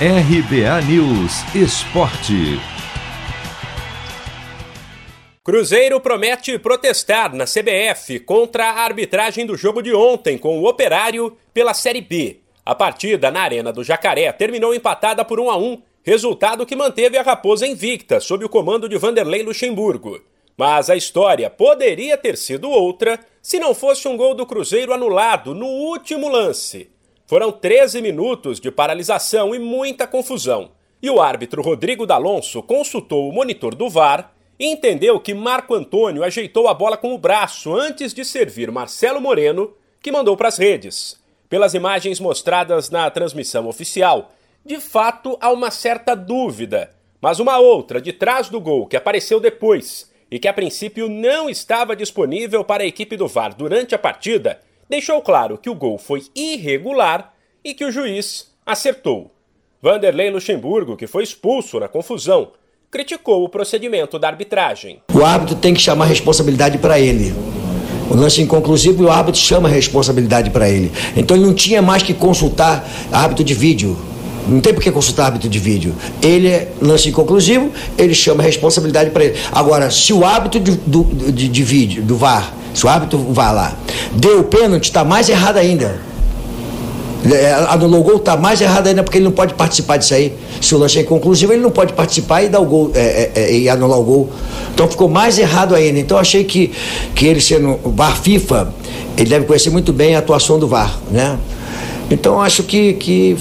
RBA News Esporte. Cruzeiro promete protestar na CBF contra a arbitragem do jogo de ontem com o Operário pela Série B. A partida na Arena do Jacaré terminou empatada por 1 a 1, resultado que manteve a Raposa invicta sob o comando de Vanderlei Luxemburgo. Mas a história poderia ter sido outra se não fosse um gol do Cruzeiro anulado no último lance. Foram 13 minutos de paralisação e muita confusão. E o árbitro Rodrigo D'Alonso consultou o monitor do VAR e entendeu que Marco Antônio ajeitou a bola com o braço antes de servir Marcelo Moreno, que mandou para as redes. Pelas imagens mostradas na transmissão oficial, de fato há uma certa dúvida, mas uma outra de trás do gol que apareceu depois e que a princípio não estava disponível para a equipe do VAR durante a partida deixou claro que o gol foi irregular e que o juiz acertou. Vanderlei Luxemburgo, que foi expulso na confusão, criticou o procedimento da arbitragem. O árbitro tem que chamar responsabilidade para ele. O lance inconclusivo e o árbitro chama a responsabilidade para ele. Então ele não tinha mais que consultar árbitro de vídeo. Não tem por que consultar árbitro de vídeo. Ele é lance inconclusivo, ele chama a responsabilidade para ele. Agora, se o árbitro de, do, de, de vídeo, do VAR, se o árbitro vai lá, deu o pênalti, está mais errado ainda. É, anulou o gol, está mais errado ainda, porque ele não pode participar disso aí. Se o lance é inconclusivo, ele não pode participar e dar o gol é, é, é, e anular o gol. Então ficou mais errado ainda. Então achei que, que ele sendo o VAR FIFA, ele deve conhecer muito bem a atuação do VAR, né? Então acho que, que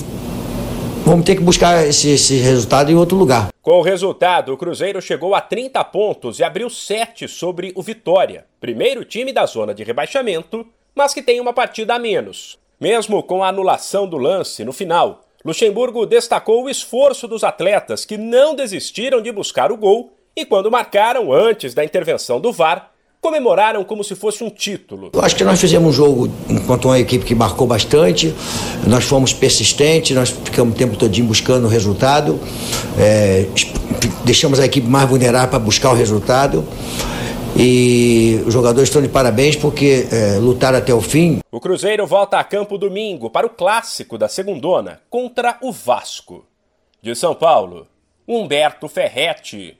vamos ter que buscar esse, esse resultado em outro lugar. Com o resultado, o Cruzeiro chegou a 30 pontos e abriu 7 sobre o Vitória, primeiro time da zona de rebaixamento, mas que tem uma partida a menos. Mesmo com a anulação do lance no final, Luxemburgo destacou o esforço dos atletas que não desistiram de buscar o gol e, quando marcaram antes da intervenção do VAR, comemoraram como se fosse um título. Eu acho que nós fizemos um jogo enquanto uma equipe que marcou bastante, nós fomos persistentes, nós ficamos o tempo todinho buscando o resultado, é, deixamos a equipe mais vulnerável para buscar o resultado. E os jogadores estão de parabéns porque é, lutaram até o fim. O Cruzeiro volta a campo domingo para o clássico da segundona contra o Vasco. De São Paulo, Humberto Ferretti.